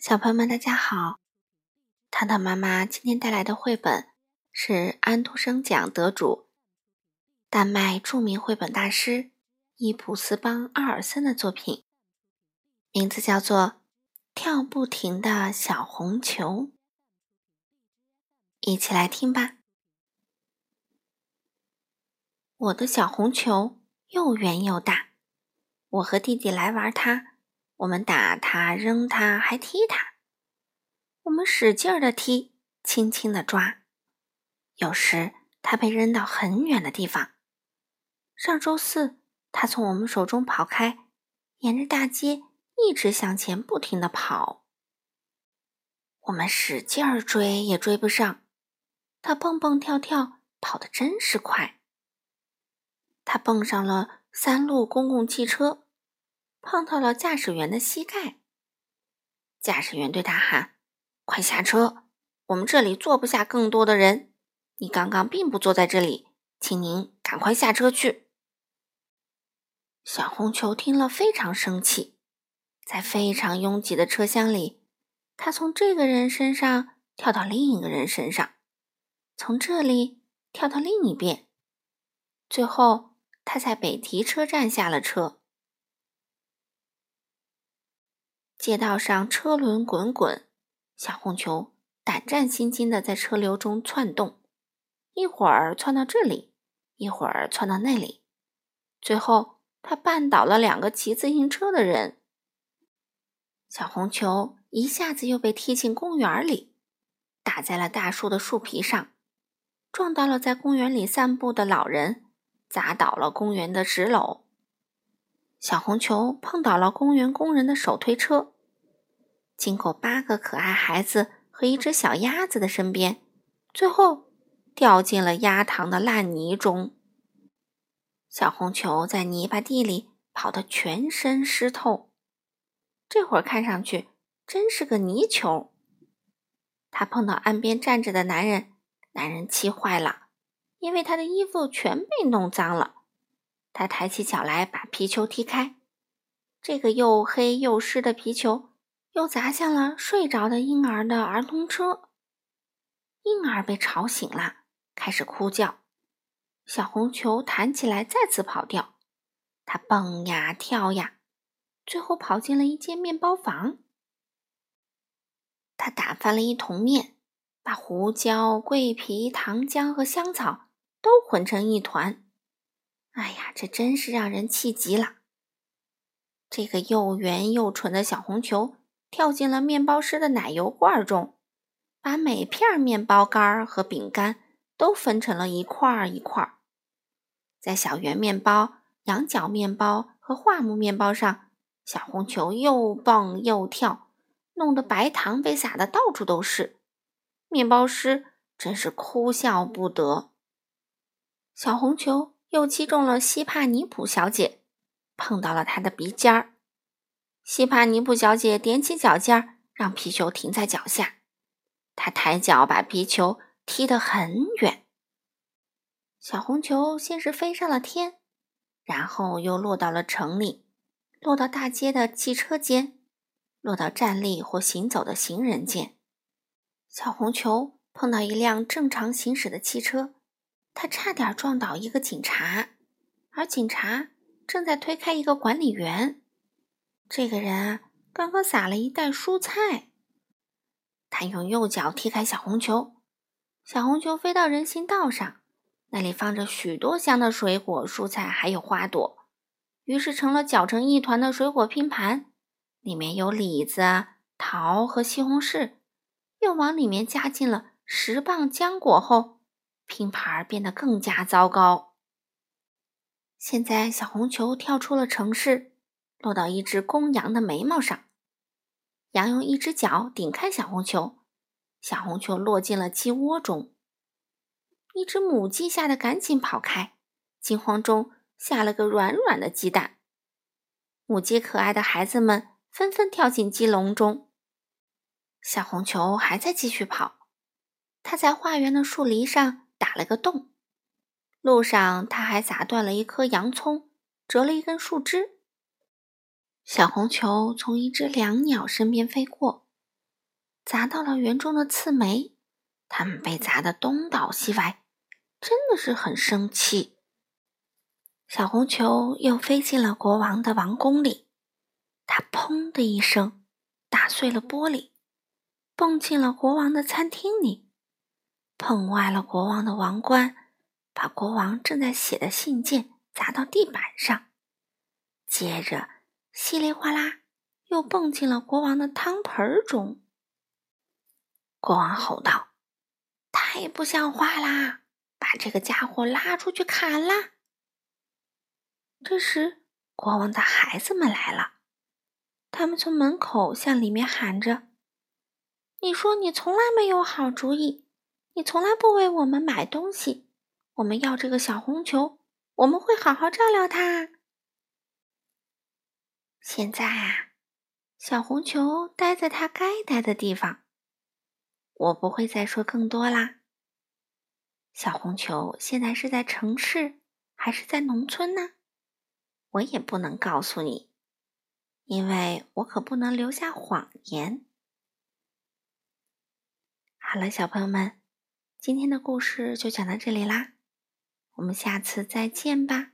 小朋友们，大家好！糖糖妈妈今天带来的绘本是安徒生奖得主、丹麦著名绘本大师伊普斯邦·阿尔森的作品，名字叫做《跳不停的小红球》。一起来听吧！我的小红球又圆又大，我和弟弟来玩它。我们打它，扔它，还踢它。我们使劲儿的踢，轻轻的抓。有时它被扔到很远的地方。上周四，它从我们手中跑开，沿着大街一直向前，不停的跑。我们使劲儿追，也追不上。它蹦蹦跳跳，跑得真是快。它蹦上了三路公共汽车。碰到了驾驶员的膝盖，驾驶员对他喊：“快下车，我们这里坐不下更多的人。你刚刚并不坐在这里，请您赶快下车去。”小红球听了非常生气，在非常拥挤的车厢里，他从这个人身上跳到另一个人身上，从这里跳到另一边，最后他在北提车站下了车。街道上车轮滚滚，小红球胆战心惊地在车流中窜动，一会儿窜到这里，一会儿窜到那里，最后他绊倒了两个骑自行车的人。小红球一下子又被踢进公园里，打在了大树的树皮上，撞到了在公园里散步的老人，砸倒了公园的纸篓。小红球碰倒了公园工人的手推车，经过八个可爱孩子和一只小鸭子的身边，最后掉进了鸭塘的烂泥中。小红球在泥巴地里跑得全身湿透，这会儿看上去真是个泥球。他碰到岸边站着的男人，男人气坏了，因为他的衣服全被弄脏了。他抬起脚来，把皮球踢开。这个又黑又湿的皮球又砸向了睡着的婴儿的儿童车。婴儿被吵醒了，开始哭叫。小红球弹起来，再次跑掉。它蹦呀跳呀，最后跑进了一间面包房。它打翻了一桶面，把胡椒、桂皮、糖浆和香草都混成一团。哎呀，这真是让人气极了！这个又圆又蠢的小红球跳进了面包师的奶油罐中，把每片面包干和饼干都分成了一块一块。在小圆面包、羊角面包和桦木面包上，小红球又蹦又跳，弄得白糖被撒的到处都是。面包师真是哭笑不得。小红球。又击中了西帕尼普小姐，碰到了她的鼻尖儿。西帕尼普小姐踮起脚尖儿，让皮球停在脚下。她抬脚把皮球踢得很远。小红球先是飞上了天，然后又落到了城里，落到大街的汽车间，落到站立或行走的行人间。小红球碰到一辆正常行驶的汽车。他差点撞倒一个警察，而警察正在推开一个管理员。这个人啊，刚刚撒了一袋蔬菜。他用右脚踢开小红球，小红球飞到人行道上，那里放着许多香的水果、蔬菜，还有花朵，于是成了搅成一团的水果拼盘，里面有李子、桃和西红柿。又往里面加进了十磅浆果后。拼盘变得更加糟糕。现在，小红球跳出了城市，落到一只公羊的眉毛上。羊用一只脚顶开小红球，小红球落进了鸡窝中。一只母鸡吓得赶紧跑开，惊慌中下了个软软的鸡蛋。母鸡可爱的孩子们纷纷跳进鸡笼中。小红球还在继续跑，它在花园的树篱上。打了个洞，路上他还砸断了一颗洋葱，折了一根树枝。小红球从一只两鸟身边飞过，砸到了园中的刺梅，它们被砸得东倒西歪，真的是很生气。小红球又飞进了国王的王宫里，它砰的一声打碎了玻璃，蹦进了国王的餐厅里，碰坏了国王的王冠，把国王正在写的信件砸到地板上。接着，稀里哗啦又蹦进了国王的汤盆中。国王吼道：“太不像话啦！把这个家伙拉出去砍啦！”这时，国王的孩子们来了，他们从门口向里面喊着：“你说你从来没有好主意，你从来不为我们买东西。我们要这个小红球，我们会好好照料它。现在啊，小红球待在它该待的地方。我不会再说更多啦。小红球现在是在城市还是在农村呢？”我也不能告诉你，因为我可不能留下谎言。好了，小朋友们，今天的故事就讲到这里啦，我们下次再见吧。